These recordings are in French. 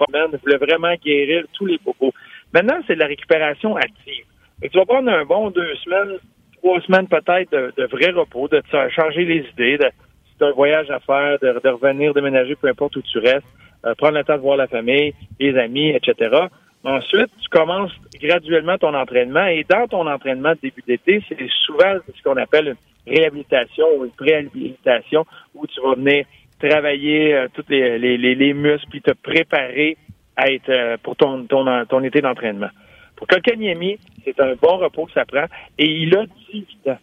promène, voulait vraiment guérir tous les bobos. Maintenant, c'est de la récupération active. tu vas prendre un bon deux semaines, trois semaines peut-être de, vrai repos, de te changer les idées, de, si tu un voyage à faire, de, revenir déménager, peu importe où tu restes, euh, prendre le temps de voir la famille, les amis, etc. Ensuite, tu commences graduellement ton entraînement et dans ton entraînement de début d'été, c'est souvent ce qu'on appelle une réhabilitation ou une préhabilitation où tu vas venir travailler euh, tous les, les, les, muscles puis te préparer à être euh, pour ton, ton, ton été d'entraînement. Pour Kokaniemi, c'est un bon repos que ça prend et il a 18 ans.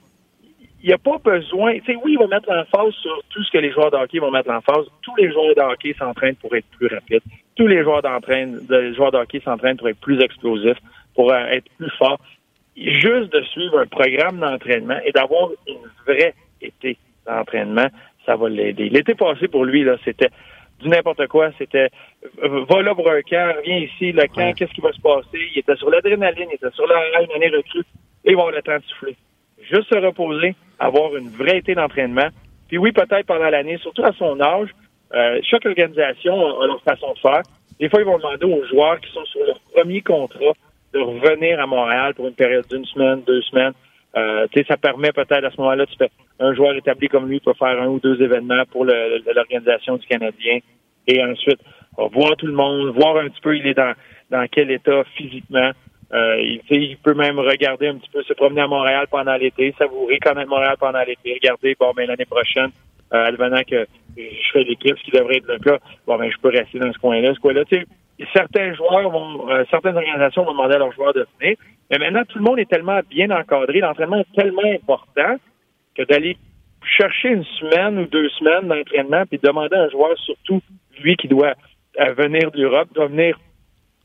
Il n'y a pas besoin, tu sais, oui, il va mettre l'emphase sur tout ce que les joueurs de hockey vont mettre l'emphase. Tous les joueurs de hockey s'entraînent pour être plus rapides. Tous les joueurs, de, joueurs de s'entraînent pour être plus explosifs, pour euh, être plus forts. Juste de suivre un programme d'entraînement et d'avoir une vraie été d'entraînement, ça va l'aider. L'été passé, pour lui, là, c'était du n'importe quoi. C'était euh, va là pour un camp, viens ici, le camp, qu'est-ce qui va se passer? Il était sur l'adrénaline, il était sur la une année recrue, et il va avoir le temps de souffler. Juste se reposer, avoir une vraie été d'entraînement. Puis oui, peut-être pendant l'année, surtout à son âge, euh, chaque organisation a leur façon de faire. Des fois, ils vont demander aux joueurs qui sont sur leur premier contrat de revenir à Montréal pour une période d'une semaine, deux semaines. Euh, ça permet peut-être à ce moment-là, un joueur établi comme lui peut faire un ou deux événements pour l'organisation du Canadien et ensuite voir tout le monde, voir un petit peu il est dans, dans quel état physiquement. Euh, il, il, peut même regarder un petit peu, se promener à Montréal pendant l'été, savourer connaître Montréal pendant l'été, regarder, bon, ben l'année prochaine, euh, advenant que je fais l'équipe, ce qui devrait être le cas, bon, ben je peux rester dans ce coin-là, ce coin-là. Tu sais, certains joueurs vont, euh, certaines organisations vont demander à leurs joueurs de venir. Mais maintenant, tout le monde est tellement bien encadré, l'entraînement est tellement important que d'aller chercher une semaine ou deux semaines d'entraînement puis demander à un joueur, surtout lui qui doit euh, venir d'Europe, doit venir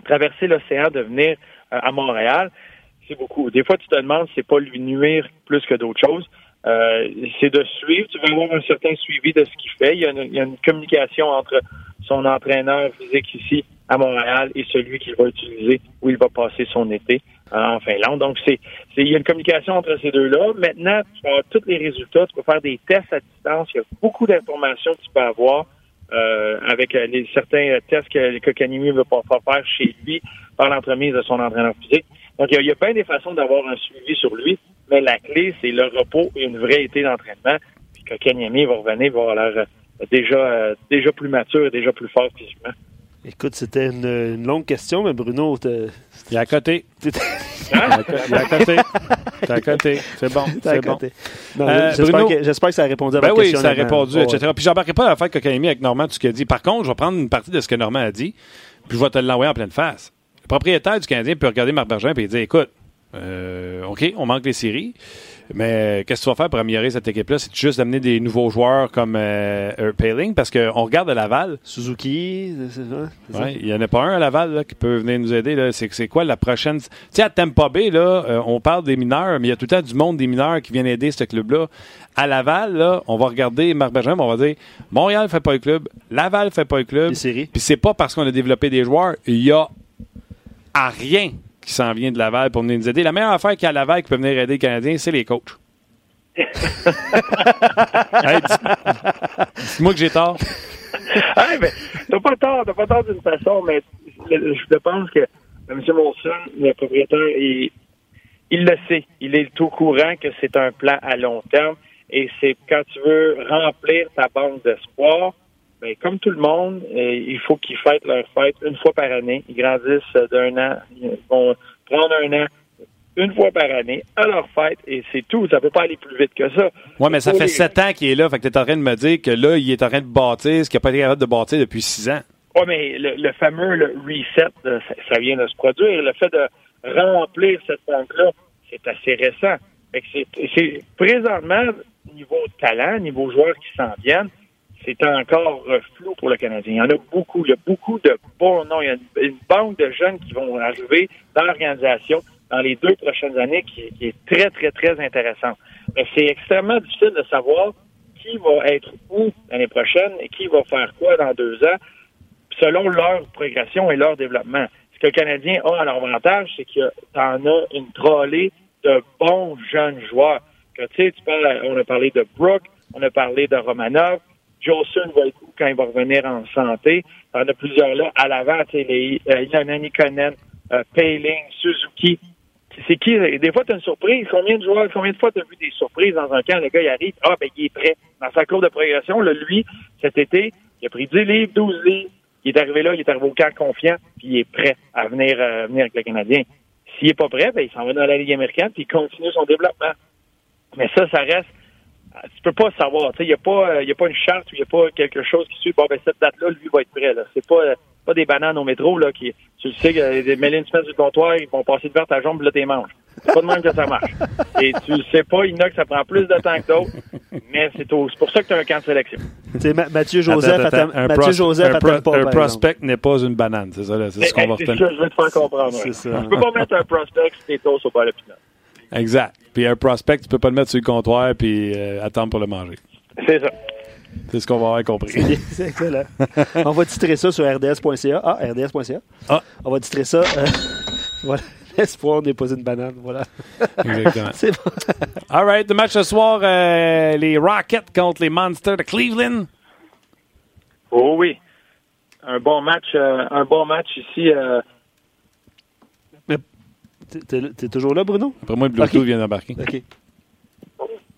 traverser l'océan, de venir euh, à Montréal, c'est beaucoup. Des fois, tu te demandes c'est pas lui nuire plus que d'autres choses. c'est de suivre, tu vas avoir un certain suivi de ce qu'il fait. Il y a une communication entre son entraîneur physique ici à Montréal et celui qu'il va utiliser où il va passer son été en Finlande. Donc, c'est, il y a une communication entre ces deux-là. Maintenant, tu as tous les résultats, tu peux faire des tests à distance. Il y a beaucoup d'informations que tu peux avoir euh, avec euh, les, certains tests que, que veut pas faire chez lui par l'entremise de son entraîneur physique. Donc, il y, a, il y a bien des façons d'avoir un suivi sur lui, mais la clé, c'est le repos et une vraie été d'entraînement. Puis que Kanyemi va revenir, va avoir l'air déjà, déjà plus mature et déjà plus fort physiquement. Écoute, c'était une, longue question, mais Bruno, il est à côté. Il est à côté. à côté. C'est bon. C'est bon. Euh, j'espère, que, ça a répondu à ben votre oui, ça a répondu, etc. Puis j'embarquerai pas à la fête Cocaïmie avec Normand, tout ce qu'il a dit. Par contre, je vais prendre une partie de ce que Normand a dit, puis je vais te l'envoyer en pleine face. Le propriétaire du Canadien peut regarder Marc Bergin et dire écoute, euh, OK, on manque les séries. Mais qu'est-ce que tu vas faire pour améliorer cette équipe-là? C'est juste d'amener des nouveaux joueurs comme euh, Paling parce qu'on regarde à Laval. Suzuki, il n'y en a pas un à Laval qui peut venir nous aider. C'est quoi la prochaine? Tu sais, à Tampa Bay, là, euh, on parle des mineurs, mais il y a tout le temps du monde des mineurs qui viennent aider ce club-là. À Laval, là, on va regarder Marc Benjamin, on va dire Montréal fait pas le club, Laval fait pas le club. Puis c'est pas parce qu'on a développé des joueurs, il y a à rien qui s'en vient de Laval pour venir nous aider. La meilleure affaire qu'il y a à Laval qui peut venir aider les Canadiens, c'est les coachs. Dis-moi que j'ai tort. hey, mais t'as pas tort, t'as pas tort d'une façon, mais je pense que M. Monson, le propriétaire, il, il le sait. Il est au courant que c'est un plan à long terme et c'est quand tu veux remplir ta banque d'espoir, ben, comme tout le monde, euh, il faut qu'ils fêtent leur fête une fois par année. Ils grandissent d'un an, ils vont prendre un an une fois par année à leur fête et c'est tout. Ça peut pas aller plus vite que ça. Oui, mais ça fait sept ans qu'il est là. Fait que tu es en train de me dire que là, il est en train de bâtir ce qu'il n'a pas été capable de bâtir depuis six ans. Oui, mais le, fameux reset, ça, vient de se produire. Le fait de remplir cette banque-là, c'est assez récent. c'est présentement, niveau talent, niveau joueurs qui s'en viennent, c'est encore flou pour le Canadien. Il y en a beaucoup. Il y a beaucoup de bons noms. Il y a une, banque de jeunes qui vont arriver dans l'organisation dans les deux prochaines années qui, est très, très, très intéressante. Mais c'est extrêmement difficile de savoir qui va être où l'année prochaine et qui va faire quoi dans deux ans selon leur progression et leur développement. Ce que le Canadien a à leur avantage, c'est que en as une trollée de bons jeunes joueurs. Tu sais, on a parlé de Brooke, on a parlé de Romanov, Johnson va être quand il va revenir en santé. Il y en a plusieurs là. À l'avant, tu sais, les, euh, Nikonen, euh, Payling, Suzuki. C'est qui? Des fois, tu as une surprise. Combien de joueurs, combien de fois tu as vu des surprises dans un camp? Le gars, il arrive. Ah, ben, il est prêt. Dans sa courbe de progression, là, lui, cet été, il a pris 10 livres, 12 livres. Il est arrivé là, il est arrivé au camp confiant, puis il est prêt à venir, euh, venir avec le Canadien. S'il est pas prêt, ben, il s'en va dans la Ligue américaine, puis il continue son développement. Mais ça, ça reste tu peux pas savoir. Il n'y a, pas, y a pas une charte ou il n'y a pas quelque chose qui suit. Bon, ben, cette date-là, lui, va être prêt. Là. C'est pas, pas des bananes au métro, là, qui, tu le sais, des mêlées une semaine du comptoir, ils vont passer devant ta jambe, là, t'es manges. C'est pas de même que ça marche. Et tu le sais pas, il y en a que ça prend plus de temps que d'autres, mais c'est pour ça que tu as un camp de sélection. C'est Mathieu Joseph, attends, attends, un Mathieu Joseph un, pro, un prospect n'est pas une banane, c'est ça, c'est ce qu'on va retenir. C'est ça, je vais te faire comprendre. C'est ça. Tu peux pas mettre un prospect si t'es au bas de Exact. Puis un prospect, tu peux pas le mettre sur le comptoir puis euh, attendre pour le manger. C'est ça. C'est ce qu'on va avoir compris. C'est excellent. On va titrer ça sur rds.ca. Ah, rds.ca. Ah. On va titrer ça. Euh, voilà. L'espoir n'est pas une banane. Voilà. Exactement. C'est bon. All right. Le match ce soir, euh, les Rockets contre les Monsters de Cleveland. Oh oui. Un bon match, un bon match ici. T'es toujours là, Bruno? Après moi, le Bluetooth vient d'embarquer. OK.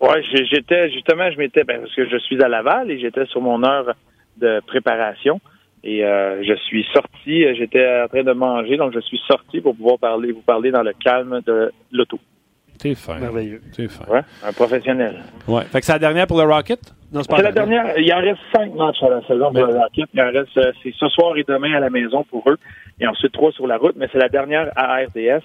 Oui, j'étais justement, je m'étais, ben, parce que je suis à Laval et j'étais sur mon heure de préparation. Et euh, je suis sorti, j'étais en train de manger, donc je suis sorti pour pouvoir parler, vous parler dans le calme de l'auto. T'es fin. Merveilleux. T'es fin. Ouais, un professionnel. Ouais. Fait que c'est la dernière pour le Rocket? Non, c'est pas la dernière. Il en reste cinq matchs à la saison pour le Rocket. Il en reste, euh, c'est ce soir et demain à la maison pour eux. Et ensuite trois sur la route, mais c'est la dernière à RDS.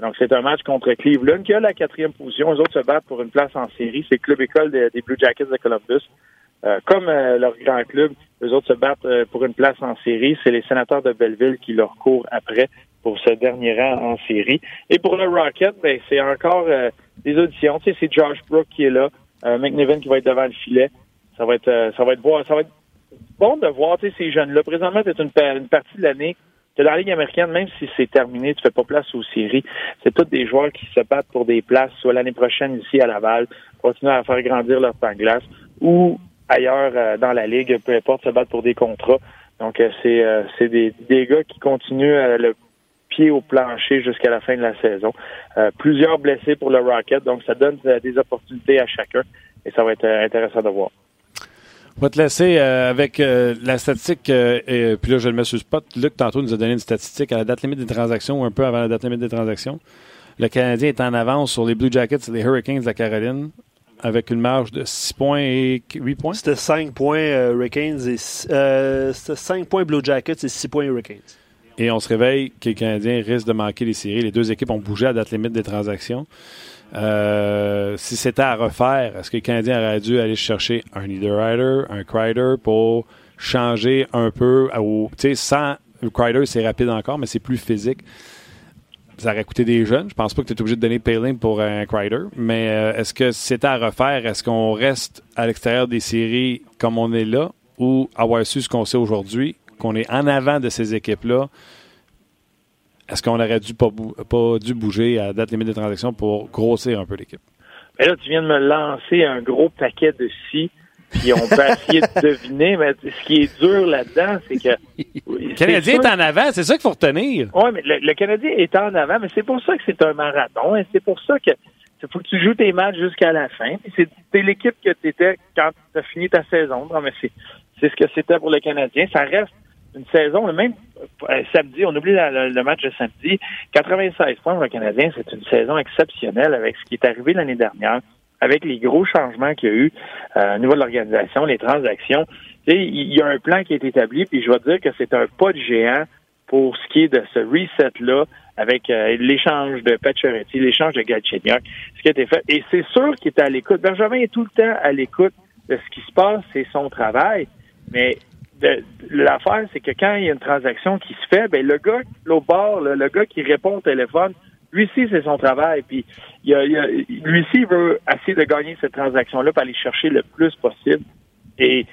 Donc, c'est un match contre Cleveland qui a la quatrième position. Les autres se battent pour une place en série. C'est club école des, Blue Jackets de Columbus. Euh, comme euh, leur grand club, les autres se battent euh, pour une place en série. C'est les sénateurs de Belleville qui leur courent après pour ce dernier rang en série. Et pour le Rocket, ben, c'est encore des auditions. Tu sais, c'est Josh Brook qui est là, McNiven qui va être devant le filet. Ça va être, ça va être bon, ça va être bon de voir tu sais, ces jeunes-là. Présentement, c'est une, une partie de l'année de la Ligue américaine, même si c'est terminé, tu fais pas place aux séries. C'est tous des joueurs qui se battent pour des places, soit l'année prochaine ici à Laval, continuer à faire grandir leur temps de glace, ou ailleurs euh, dans la Ligue, peu importe, se battre pour des contrats. Donc, euh, c'est euh, c'est des, des gars qui continuent le pied au plancher jusqu'à la fin de la saison. plusieurs blessés pour le Rocket, donc ça donne des opportunités à chacun et ça va être intéressant de voir. On va te laisser euh, avec euh, la statistique, euh, et, puis là je le mets sur le spot. Luc, tantôt, nous a donné une statistique à la date limite des transactions, ou un peu avant la date limite des transactions. Le Canadien est en avance sur les Blue Jackets et les Hurricanes de la Caroline avec une marge de 6 points et 8 points. C'était 5 points Hurricanes et c'était 5 points Blue Jackets et 6 points Hurricanes. Et on se réveille que les Canadiens risquent de manquer les séries. Les deux équipes ont bougé à la date limite des transactions. Euh, si c'était à refaire, est-ce que le Canadien aurait dû aller chercher un Rider, un Crider pour changer un peu sais, sans Crider, c'est rapide encore, mais c'est plus physique. Ça aurait coûté des jeunes. Je pense pas que tu es obligé de donner Payling pour un Crider. Mais euh, est-ce que si c'était à refaire, est-ce qu'on reste à l'extérieur des séries comme on est là ou avoir su ce qu'on sait aujourd'hui, qu'on est en avant de ces équipes-là, est-ce qu'on aurait dû pas, pas dû bouger à date limite de transaction pour grossir un peu l'équipe? Mais là, tu viens de me lancer un gros paquet de si, puis on peut essayer de deviner, mais ce qui est dur là-dedans, c'est que. Le Canadien est, en avant, c'est ça qu'il faut retenir. Oui, mais le, Canadien est en avant, mais c'est pour ça que c'est un marathon, et c'est pour ça que faut que tu joues tes matchs jusqu'à la fin. C'est l'équipe que tu étais quand tu as fini ta saison. Non, mais c'est ce que c'était pour le Canadien. Ça reste une saison, même euh, samedi, on oublie le match de samedi, 96 points pour le Canadien, c'est une saison exceptionnelle avec ce qui est arrivé l'année dernière, avec les gros changements qu'il y a eu euh, au niveau de l'organisation, les transactions. Il y a un plan qui est établi, puis je vais dire que c'est un pas de géant pour ce qui est de ce reset-là avec euh, l'échange de Pacioretty, l'échange de Galchenyuk, ce qui a été fait. Et c'est sûr qu'il est à l'écoute. Benjamin est tout le temps à l'écoute de ce qui se passe, c'est son travail. Mais l'affaire, c'est que quand il y a une transaction qui se fait, ben le gars, l'autre bord, le, gars qui répond au téléphone, lui aussi, c'est son travail. Puis il, a, lui aussi, il veut essayer de gagner cette transaction-là pour aller chercher le plus possible. Et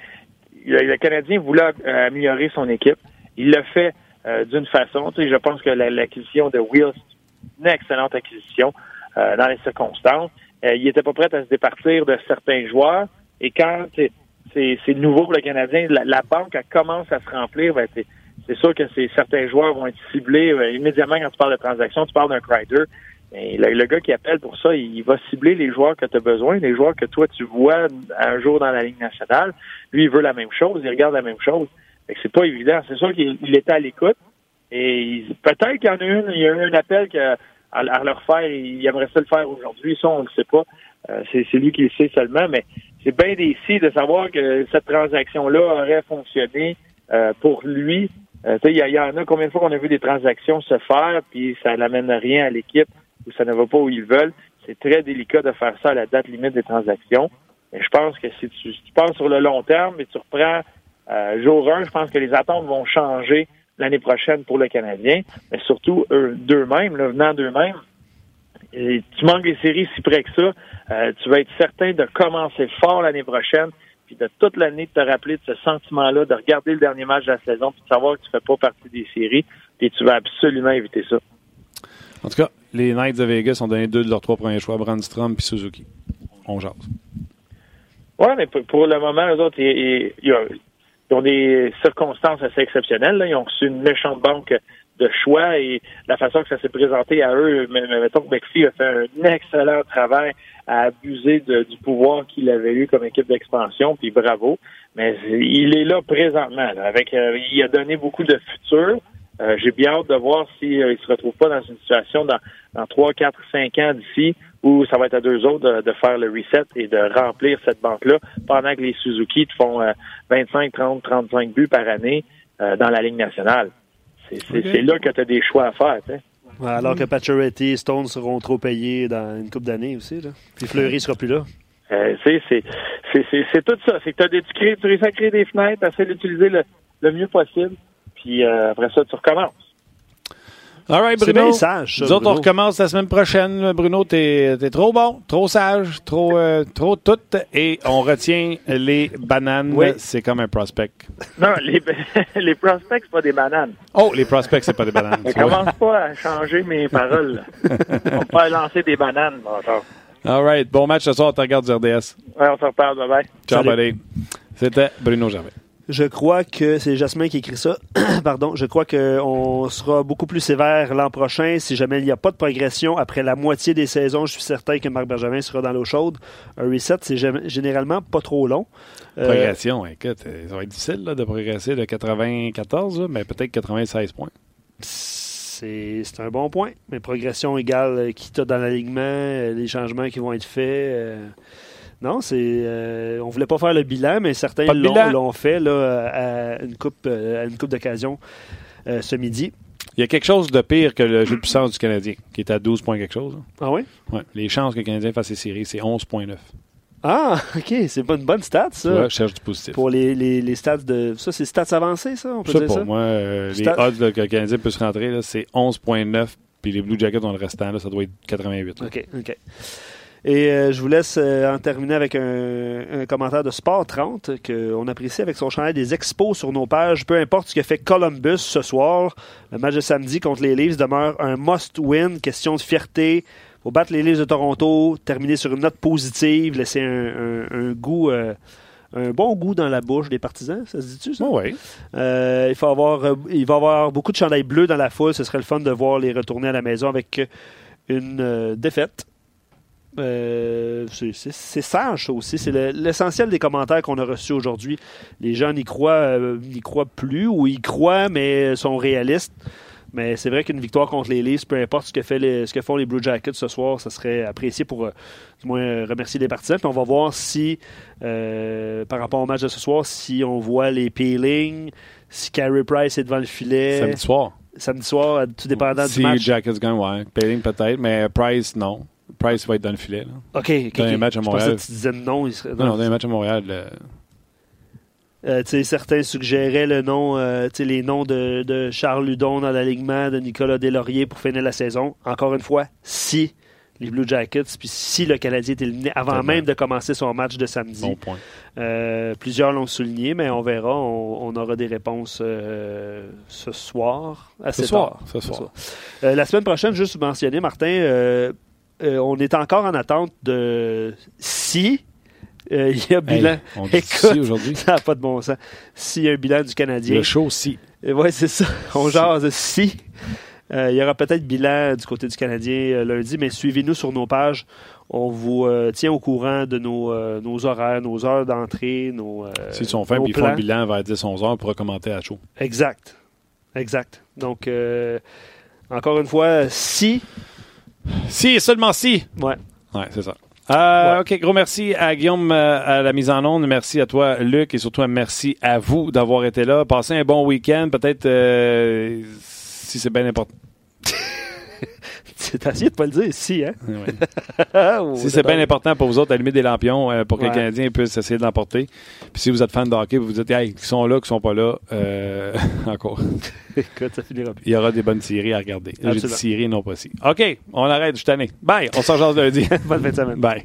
le, Canadien voulait euh, améliorer son équipe. Il l'a fait euh, d'une façon. Tu sais, je pense que l'acquisition de Will, une excellente acquisition euh, dans les circonstances. il était pas prêt à se départir de certains joueurs. Et quand c'est nouveau pour le Canadien. La, banque, elle commence à se remplir. Ben, c'est sûr que certains joueurs vont être ciblés euh, immédiatement quand tu parles de transaction. Tu parles d'un Crider. Le, le, gars qui appelle pour ça, il, va cibler les joueurs que tu as besoin, les joueurs que toi tu vois un jour dans la Ligue nationale. Lui, il veut la même chose, il regarde la même chose. C'est pas évident. C'est sûr qu'il était à l'écoute. Et peut-être qu'il y en a une, il y a eu un appel que, à, le refaire, il aimerait ça le faire aujourd'hui. Ça, on ne le sait pas. Euh, c'est lui qui le sait seulement, mais c'est bien décis de savoir que cette transaction-là aurait fonctionné euh, pour lui. Euh, il y, en a combien de fois qu'on a vu des transactions se faire, puis ça n'amène rien à l'équipe ou ça ne va pas où ils veulent. C'est très délicat de faire ça à la date limite des transactions. Mais je pense que si tu, tu penses sur le long terme et tu reprends euh, jour 1, je pense que les attentes vont changer l'année prochaine pour le Canadien, mais surtout eux d'eux-mêmes, venant d'eux-mêmes. Tu manques des séries si près que ça, euh, tu vas être certain de commencer fort l'année prochaine, puis de toute l'année de te rappeler de ce sentiment-là, de regarder le dernier match de la saison, puis de savoir que tu fais pas partie des séries, puis tu vas absolument éviter ça. En tout cas, les Knights de Vegas ont donné deux de leurs trois premiers choix, Brandstrom et Suzuki. On jase. Oui, mais pour, le moment, eux autres, ils ont des circonstances assez exceptionnelles. Ils ont reçu une méchante banque de choix et la façon que ça s'est présenté à eux, mettons que McPhee a fait un excellent travail à abuser du pouvoir qu'il avait eu comme équipe d'expansion, puis bravo. Mais il est là présentement. avec, euh, il a donné beaucoup de futur. Euh, j'ai bien hâte de voir s'il euh, ne se retrouve pas dans une situation dans, dans 3, 4, 5 ans d'ici où ça va être à deux autres de, faire le reset et de remplir cette banque-là pendant que les Suzuki te font 25, 30, 35 buts par année euh, dans la Ligue nationale. C'est là que tu as des choix à faire. alors que Pacioretty et Stone seront trop payés dans une couple d'années aussi. Là. Puis Fleury sera plus là. Euh, c'est tout ça. C'est que tu crées, tu réussis à créer des fenêtres, tu essaies d'utiliser le, le mieux possible. Puis euh, après ça, tu recommences. All right, Bruno. sage, Nous autres, on recommence la semaine prochaine. Bruno, t'es es trop bon, trop sage, trop, euh, trop tout. Et on retient les bananes. Oui. C'est comme un prospect. Non, les, les prospects, c'est pas des bananes. Oh, les prospects, c'est pas des bananes. ne commence pas à changer mes paroles. on peut pas lancer des bananes, encore. All right. Bon match ce soir. On te regarde du RDS. Ouais, on se reparle. Bye bye. Ciao, buddy. C'était Bruno Gervais. Je crois que c'est Jasmin qui écrit ça. Pardon. Je crois qu'on sera beaucoup plus sévère l'an prochain si jamais il n'y a pas de progression après la moitié des saisons. Je suis certain que Marc Bergevin sera dans l'eau chaude. Un reset, c'est généralement pas trop long. Euh, progression, écoute, ça va être difficile de progresser de 94, mais peut-être 96 points. C'est un bon point. Mais progression égale qui t'a dans l'alignement, euh, les changements qui vont être faits. Euh, non, c'est. Euh, on voulait pas faire le bilan, mais certains l'ont fait là, à une coupe, à une coupe d'occasion euh, ce midi. Il y a quelque chose de pire que le jeu de puissance du Canadien, qui est à 12 points quelque chose. Ah oui? Ouais. Les chances que le Canadien fasse ses séries, c'est 11,9. Ah, OK. C'est pas une bonne stat, ça. Ouais, je cherche du positif. Pour les, les, les stats de. Ça, c'est stats ça? On peut dire ça? Moi, euh, les odds que le Canadien peut se rentrer, c'est 11,9. Puis les Blue Jackets dans le restant, là, ça doit être 88. OK, OK. Et euh, je vous laisse euh, en terminer avec un, commentaire de Sport 30 qu'on apprécie avec son chanel des expos sur nos pages. Peu importe ce que fait Columbus ce soir, le match de samedi contre les Leafs demeure un must-win, question de fierté. Faut battre les Leafs de Toronto, terminer sur une note positive, laisser un, goût... Euh, un bon goût dans la bouche des partisans, ça se dit-tu, ça? oui. il, faut avoir, il va y avoir beaucoup de chandails bleus dans la foule. Ce serait le fun de voir les retourner à la maison avec une défaite. Euh, c'est sage aussi. C'est l'essentiel des commentaires qu'on a reçus aujourd'hui. Les gens n'y croient, euh, croient plus ou y croient, mais sont réalistes. Mais c'est vrai qu'une victoire contre les Leafs, peu importe ce que, fait ce que font les Blue Jackets ce soir, ça serait apprécié pour euh, du moins remercier les partisans. Puis on va voir si, par rapport au match de ce soir, si on voit les peelings, si Carey Price est devant le filet. Samedi soir. Samedi soir, tout dépendant du match. Si Jackets gagne, ouais. Peeling peut-être, mais Price, non. Price va être dans le filet. Là. OK. Dans un match à Montréal. tu disais non. Il serait... Non, non, dans un match à Montréal. Euh, certains suggéraient le nom, euh, les noms de, de, Charles Ludon dans l'alignement, de Nicolas Deslauriers pour finir la saison. Encore une fois, si les Blue Jackets, puis si le Canadien est éliminé avant même de commencer son match de samedi. Bon point. Euh, plusieurs l'ont souligné, mais on verra. On, aura des réponses ce soir. À ce soir. Ce soir. la semaine prochaine, juste mentionner, Martin, euh, on est encore en attente de si Euh, il y a bilan. Hey, on dit Écoute, si aujourd'hui. ça n'a pas de bon sens. S'il y a un bilan du Canadien. Le show, si. Oui, c'est ça. On Si. jase si. Euh, il y aura peut-être bilan du côté du Canadien euh, lundi, mais suivez-nous sur nos pages. On vous euh, tient au courant de nos, euh, nos horaires, nos heures d'entrée, nos. euh, S'ils sont fins puis ils font le plans. bilan vers 10-11 heures pour commenter à chaud. Exact. Exact. Donc, euh, encore une fois, si. Si et seulement si. Ouais. Ouais, c'est ça. Euh, Ouais. OK, gros merci à Guillaume euh, à la mise en onde. Merci à toi, Luc, et surtout merci à vous d'avoir été là. Passez un bon week-end. Peut-être euh, si c'est bien important. T'as essayé de pas le dire, si, hein? Ouais. Ou si c'est bien important pour vous autres, allumer des lampions euh, pour que Ouais. les Canadiens puissent essayer de l'emporter. Puis si vous êtes fan de hockey, vous vous dites, hey, qui sont là, qui sont pas là, euh, encore. Écoute, ça finira plus. Il y aura des bonnes séries à regarder. J'ai dit séries, non pas si. OK, on arrête, je suis tanné. Bye, on s'en jase lundi. Bonne fin de semaine. Bye.